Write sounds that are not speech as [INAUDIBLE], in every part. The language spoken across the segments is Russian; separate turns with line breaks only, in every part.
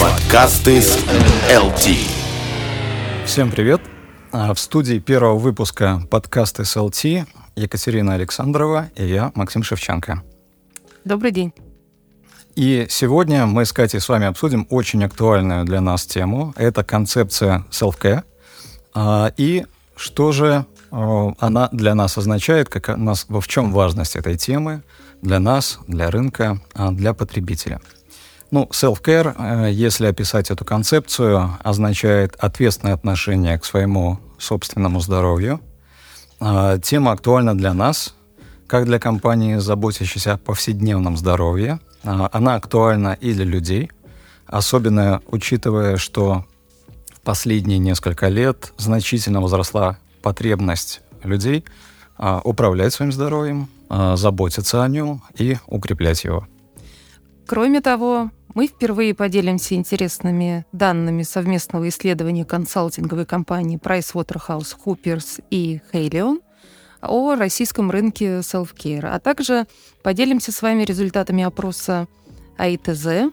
Подкасты с ЛТ.
Всем привет! А, В студии первого выпуска подкасты с ЛТ Екатерина Александрова и я, Максим Шевченко.
Добрый день.
И сегодня мы с Катей с вами обсудим очень актуальную для нас тему. Это концепция self-care. А, И что же она для нас означает, как нас, в чем важность этой темы для нас, для рынка, а, для потребителя. Ну, self-care, э, если описать эту концепцию, означает ответственное отношение к своему собственному здоровью. А, Тема актуальна для нас, как для компании, заботящейся о повседневном здоровье. Она актуальна и для людей, особенно учитывая, что в последние несколько лет значительно возросла потребность людей а, управлять своим здоровьем, а, заботиться о нем и укреплять его.
Кроме того, мы впервые поделимся интересными данными совместного исследования консалтинговой компании PricewaterhouseCoopers и Haleon о российском рынке self-care, а также поделимся с вами результатами опроса АИТЗ.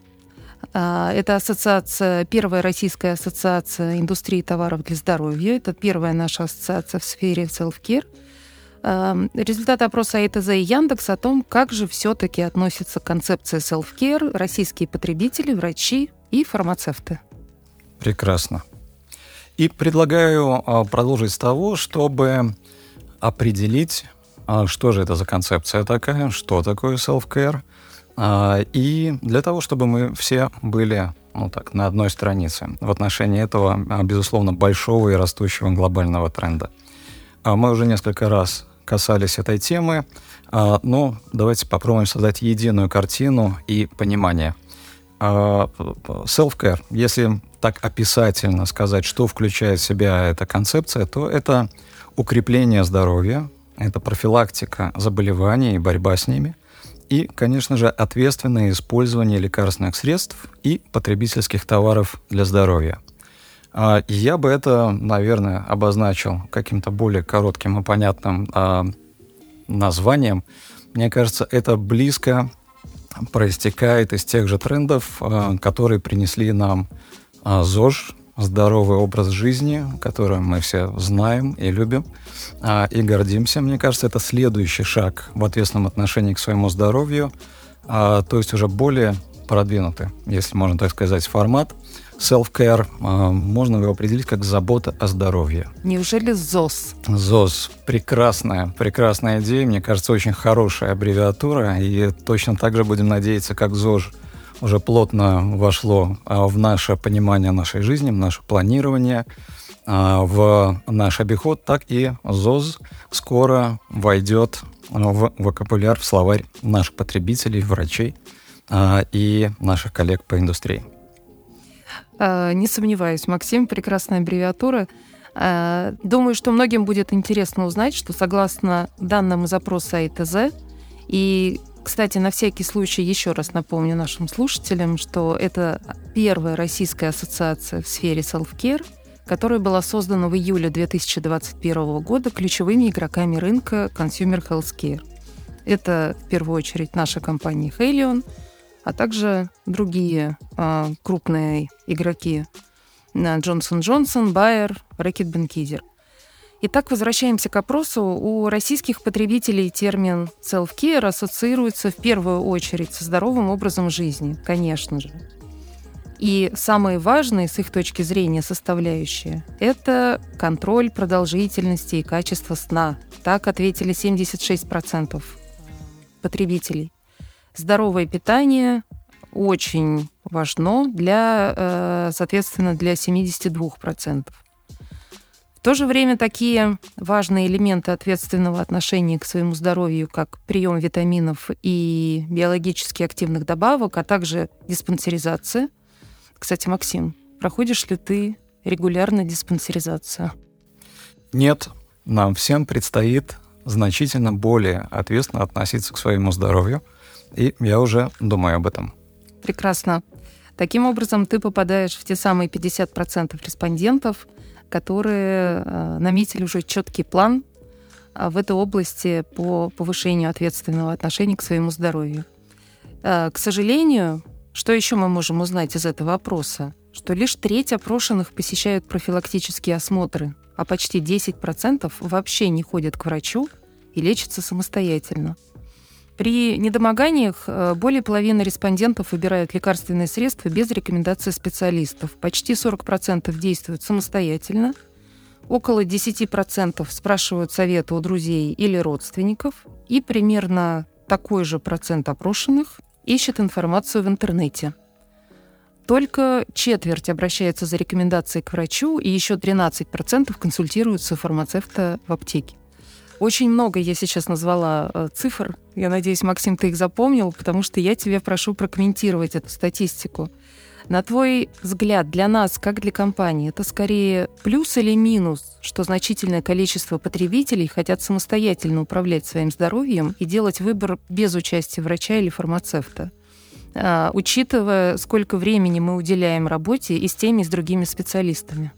А, Это ассоциация, первая российская ассоциация индустрии товаров для здоровья. Это первая наша ассоциация в сфере self-care. Эм, Результаты опроса АИТЗ и Яндекс о том, как же все-таки относятся к концепции self-care российские потребители, врачи и фармацевты.
Прекрасно. И предлагаю а, продолжить с того, чтобы определить, а, что же это за концепция такая, что такое self-care, а, и для того, чтобы мы все были ну так, на одной странице в отношении этого, а, безусловно, большого и растущего глобального тренда. А Мы уже несколько раз касались этой темы, а, но давайте попробуем создать единую картину и понимание. А, Self-care, если так описательно сказать, что включает в себя эта концепция, то это укрепление здоровья, это профилактика заболеваний и борьба с ними, и, конечно же, ответственное использование лекарственных средств и потребительских товаров для здоровья. А, Я бы это, наверное, обозначил каким-то более коротким и понятным а, названием. Мне кажется, это близко проистекает из тех же трендов, а, которые принесли нам ЗОЖ, здоровый образ жизни, который мы все знаем и любим, а, и гордимся. Мне кажется, это следующий шаг в ответственном отношении к своему здоровью, а, то есть уже более продвинутый, если можно так сказать, формат. Self-care, а, можно его определить как забота о здоровье.
Неужели ЗОС?
ЗОС. Прекрасная, прекрасная идея. Мне кажется, очень хорошая аббревиатура. И точно так же будем надеяться, как ЗОЖ уже плотно вошло а, в наше понимание нашей жизни, в наше планирование, а, в наш обиход, так и ЗОЗ скоро войдет в вокабуляр, в словарь наших потребителей, врачей а, и наших коллег по индустрии.
А, Не сомневаюсь, Максим, прекрасная аббревиатура. А, Думаю, что многим будет интересно узнать, что согласно данным из опроса АИТЗ, и, кстати, на всякий случай еще раз напомню нашим слушателям, что это первая российская ассоциация в сфере self-care, которая была создана в июле 2021 года ключевыми игроками рынка Consumer Healthcare. Это в первую очередь наша компания Haleon, а также другие а, крупные игроки Johnson Johnson, Bayer, Reckitt Benckiser. Итак, возвращаемся к опросу. У российских потребителей термин self-care ассоциируется в первую очередь со здоровым образом жизни, конечно же. И самые важные с их точки зрения составляющие – это контроль продолжительности и качества сна. Так ответили 76% потребителей. Здоровое питание очень важно для, э, соответственно, для 72%. В то же время такие важные элементы ответственного отношения к своему здоровью, как прием витаминов и биологически активных добавок, а также диспансеризация. Кстати, Максим, проходишь ли ты регулярно диспансеризацию?
Нет, нам всем предстоит значительно более ответственно относиться к своему здоровью, и я уже думаю об этом.
Прекрасно. Таким образом, ты попадаешь в те самые 50% респондентов, которые э, наметили уже четкий план а, в этой области по повышению ответственного отношения к своему здоровью. К сожалению, что еще мы можем узнать из этого опроса? Что лишь треть опрошенных посещают профилактические осмотры, а почти 10% вообще не ходят к врачу и лечатся самостоятельно. При недомоганиях э, более половины респондентов выбирают лекарственные средства без рекомендации специалистов. Почти 40% действуют самостоятельно. Около 10% спрашивают совета у друзей или родственников. И примерно такой же процент опрошенных ищет информацию в интернете. Только четверть обращается за рекомендацией к врачу, и еще 13% консультируются фармацевта в аптеке. Очень много я сейчас назвала э, цифр. Я надеюсь, Максим, ты их запомнил, потому что я тебя прошу прокомментировать эту статистику. На твой взгляд, для нас, как для компании, это скорее плюс или минус, что значительное количество потребителей хотят самостоятельно управлять своим здоровьем и делать выбор без участия врача или фармацевта? А, учитывая, сколько времени мы уделяем работе и с теми, и с другими специалистами.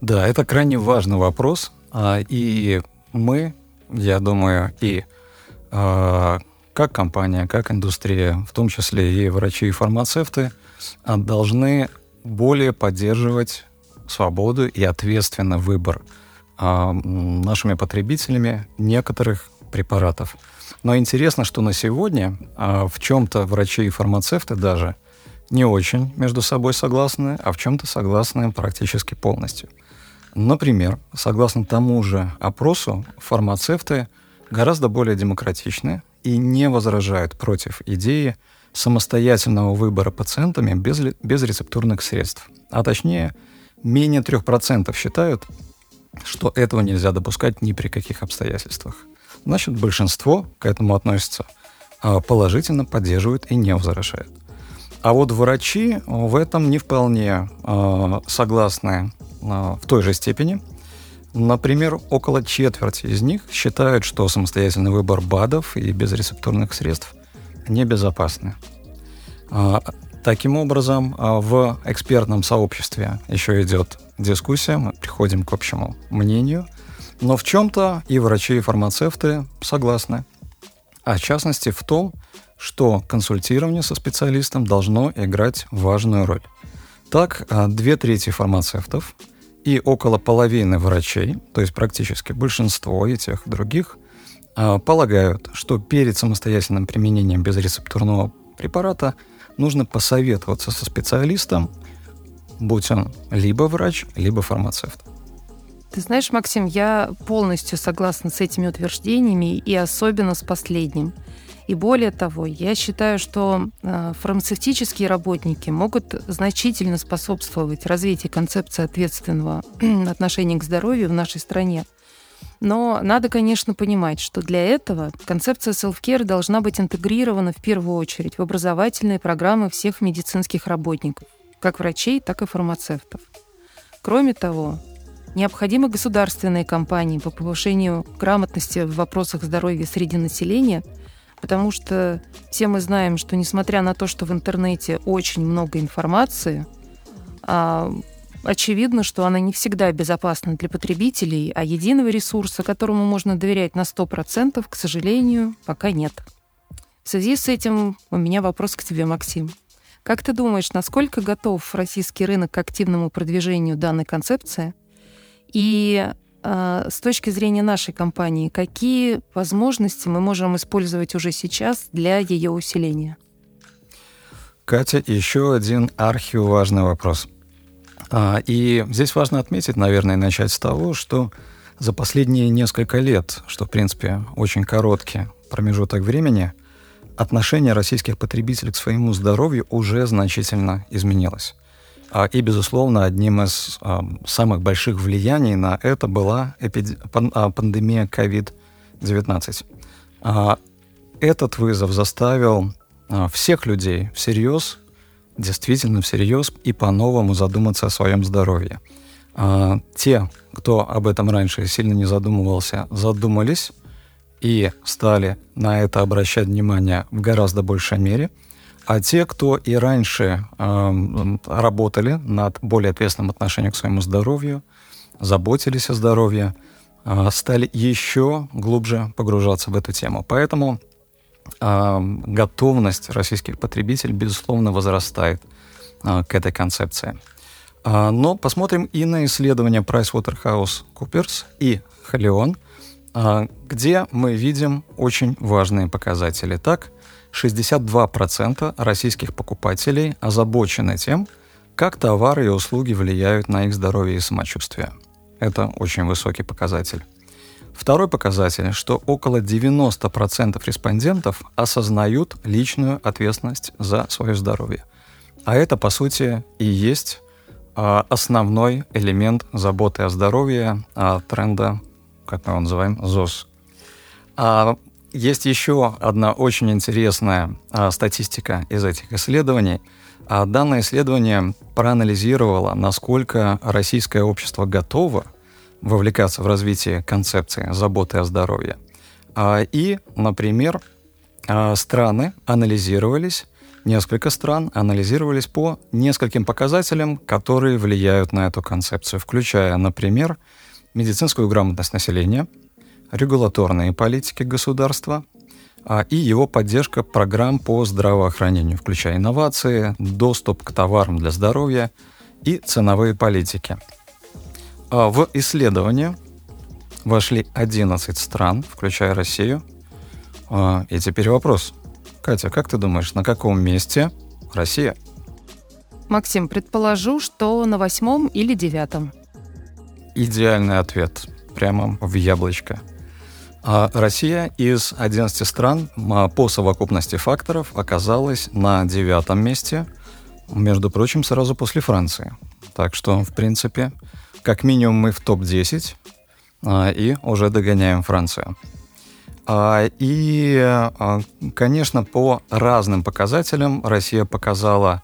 Да, это крайне важный вопрос. А, и мы я думаю, и э, как компания, как индустрия, в том числе и врачи и фармацевты, а, должны более поддерживать свободу и ответственно выбор э, нашими потребителями некоторых препаратов. Но интересно, что на сегодня э, в чем-то врачи и фармацевты даже не очень между собой согласны, а в чем-то согласны практически полностью. Например, согласно тому же опросу, фармацевты гораздо более демократичны и не возражают против идеи самостоятельного выбора пациентами без, без рецептурных средств. А точнее, менее 3% считают, что этого нельзя допускать ни при каких обстоятельствах. Значит, большинство к этому относится а, положительно, поддерживает и не возражает. А вот врачи в этом не вполне э, согласны в той же степени. Например, около четверти из них считают, что самостоятельный выбор БАДов и безрецептурных средств небезопасны. Э, таким образом, э, в экспертном сообществе еще идет дискуссия, мы приходим к общему мнению, но в чем-то и врачи, и фармацевты согласны. А в частности в том, что консультирование со специалистом должно играть важную роль. Так, а, две трети фармацевтов и около половины врачей, то есть практически большинство и тех, других, а, полагают, что перед самостоятельным применением безрецептурного препарата нужно посоветоваться со специалистом, будь он либо врач, либо фармацевт.
Ты знаешь, Максим, я полностью согласна с этими утверждениями и особенно с последним – и более того, я считаю, что э, фармацевтические работники могут значительно способствовать развитию концепции ответственного [CLEARS THROAT] отношения к здоровью в нашей стране. Но надо, конечно, понимать, что для этого концепция self-care должна быть интегрирована в первую очередь в образовательные программы всех медицинских работников, как врачей, так и фармацевтов. Кроме того, необходимы государственные кампании по повышению грамотности в вопросах здоровья среди населения – Потому что все мы знаем, что несмотря на то, что в интернете очень много информации, а, очевидно, что она не всегда безопасна для потребителей, а единого ресурса, которому можно доверять на 100%, к сожалению, пока нет. В связи с этим у меня вопрос к тебе, Максим. Как ты думаешь, насколько готов российский рынок к активному продвижению данной концепции? И с точки зрения нашей компании, какие возможности мы можем использовать уже сейчас для ее усиления?
Катя, еще один архиважный вопрос. А, и здесь важно отметить, наверное, начать с того, что за последние несколько лет, что, в принципе, очень короткий промежуток времени, отношение российских потребителей к своему здоровью уже значительно изменилось. А, и, безусловно, одним из а, самых больших влияний на это была. А, пандемия COVID-19. Этот вызов заставил всех людей всерьез, действительно всерьез и по-новому задуматься о своем здоровье. Те, кто об этом раньше сильно не задумывался, задумались и стали на это обращать внимание в гораздо большей мере – а те, кто и раньше э, работали над более ответственным отношением к своему здоровью, заботились о здоровье, стали еще глубже погружаться в эту тему. Поэтому готовность российских потребителей, безусловно, возрастает к этой концепции. Но посмотрим и на исследования PricewaterhouseCoopers и Halion, где мы видим очень важные показатели. Так, 62% российских покупателей озабочены тем, как товары и услуги влияют на их здоровье и самочувствие. Это очень высокий показатель. Второй показатель, что около 90% респондентов осознают личную ответственность за свое здоровье. А это, по сути, и есть а, основной элемент заботы о здоровье а, тренда, как мы его называем, ЗОС. А, есть еще одна очень интересная а, статистика из этих исследований. А, данное исследование проанализировало, насколько российское общество готово вовлекаться в развитие концепции заботы о здоровье. А, и, например, а, страны анализировались, несколько стран анализировались по нескольким показателям, которые влияют на эту концепцию, включая, например, медицинскую грамотность населения – регуляторные политики государства а, и его поддержка программ по здравоохранению, включая инновации, доступ к товарам для здоровья и ценовые политики. А, в исследование вошли 11 стран, включая Россию. А, и теперь вопрос. Катя, как ты думаешь, на каком месте Россия?
Максим, предположу, что на восьмом или девятом.
Идеальный ответ. Прямо в яблочко. А Россия из 11 стран по совокупности факторов оказалась на девятом месте, между прочим, сразу после Франции. Так что, в принципе, как минимум мы в топ-10 а, и уже догоняем Францию. А, и, конечно, по разным показателям Россия показала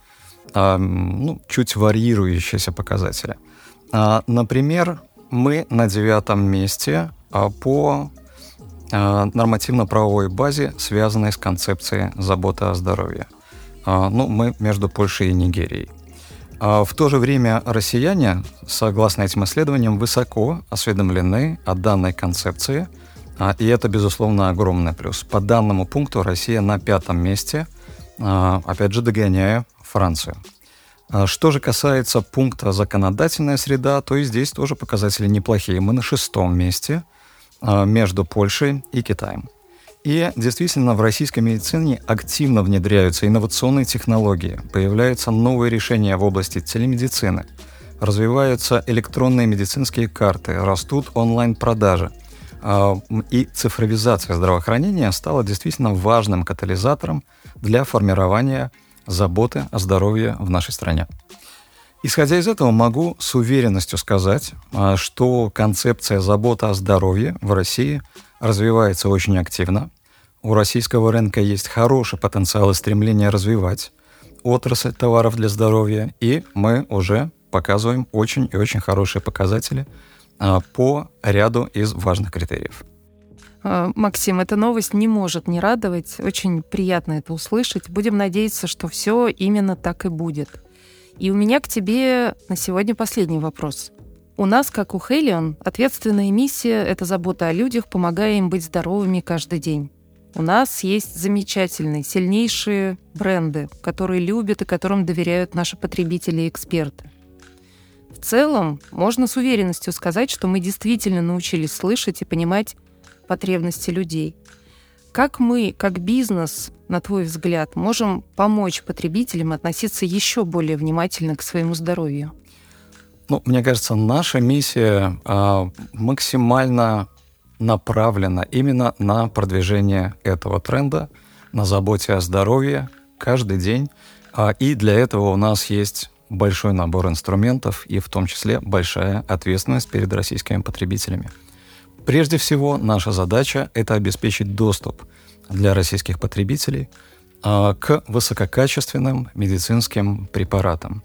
ну, чуть варьирующиеся показатели. Например, мы на девятом месте по нормативно-правовой базе, связанной с концепцией заботы о здоровье. Э, ну, мы между Польшей и Нигерией. А в то же время россияне, согласно этим исследованиям, высоко осведомлены о данной концепции, и это, безусловно, огромный плюс. По данному пункту Россия на пятом месте, опять же, догоняя Францию. Что же касается пункта «законодательная среда», то и здесь тоже показатели неплохие. Мы на шестом месте – между Польшей и Китаем. И действительно, в российской медицине активно внедряются инновационные технологии, появляются новые решения в области телемедицины, развиваются электронные медицинские карты, растут онлайн-продажи. А, и цифровизация здравоохранения стала действительно важным катализатором для формирования заботы о здоровье в нашей стране. Исходя из этого, могу с уверенностью сказать, а, что концепция заботы о здоровье в России развивается очень активно. У российского рынка есть хороший потенциал и стремление развивать отрасль товаров для здоровья, и мы уже показываем очень и очень хорошие показатели а, по ряду из важных критериев.
А, Максим, эта новость не может не радовать. Очень приятно это услышать. Будем надеяться, что все именно так и будет. И у меня к тебе на сегодня последний вопрос. У нас, как у Хелион, ответственная миссия — это забота о людях, помогая им быть здоровыми каждый день. У нас есть замечательные, сильнейшие бренды, которые любят и которым доверяют наши потребители и эксперты. В целом, можно с уверенностью сказать, что мы действительно научились слышать и понимать потребности людей. Как мы, как бизнес, на твой взгляд, можем помочь потребителям относиться еще более внимательно к своему здоровью?
Ну, мне кажется, наша миссия э, максимально направлена именно на продвижение этого тренда, на заботе о здоровье каждый день. А, и для этого у нас есть большой набор инструментов и в том числе большая ответственность перед российскими потребителями. Прежде всего, наша задача – это обеспечить доступ для российских потребителей а, к высококачественным медицинским препаратам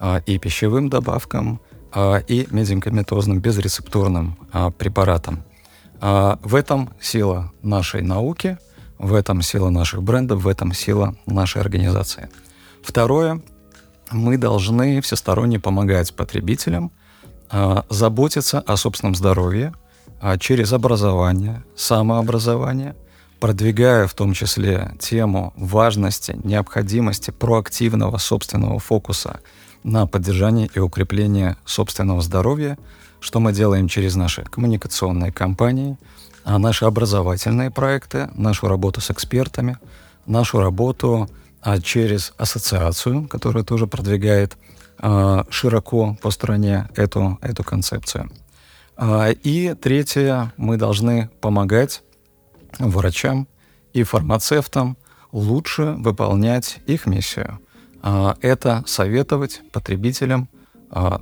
а, и пищевым добавкам, а, и медикаментозным безрецептурным препаратам. В этом сила нашей науки, в этом сила наших брендов, в этом сила нашей организации. Второе, мы должны всесторонне помогать потребителям заботиться о собственном здоровье, а через образование, самообразование, продвигая в том числе тему важности, необходимости проактивного собственного фокуса на поддержание и укрепление собственного здоровья, что мы делаем через наши коммуникационные кампании, а наши образовательные проекты, нашу работу с экспертами, нашу работу а через ассоциацию, которая тоже продвигает а, широко по стране эту, эту концепцию. А, и третье, мы должны помогать врачам и фармацевтам лучше выполнять их миссию. А, это советовать потребителям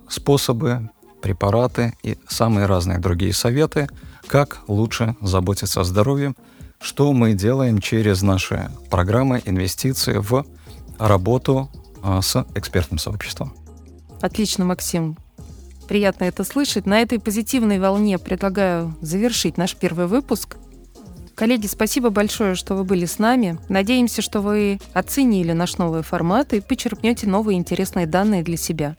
способы, препараты и самые разные другие советы, как лучше заботиться о здоровье, что мы делаем через наши программы инвестиции в работу с экспертным сообществом.
Отлично, Максим. Приятно это слышать. На этой позитивной волне предлагаю завершить наш первый выпуск. Коллеги, спасибо большое, что вы были с нами. Надеемся, что вы оценили наш новый формат и почерпнете новые интересные данные для себя.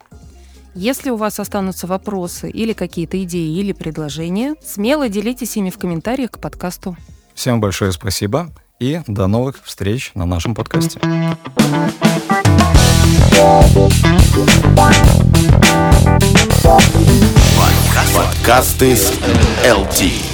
Если у вас останутся вопросы или какие-то идеи или предложения, смело делитесь ими в комментариях к подкасту.
Всем большое спасибо и до новых встреч на нашем подкасте.
Подкасты с LT.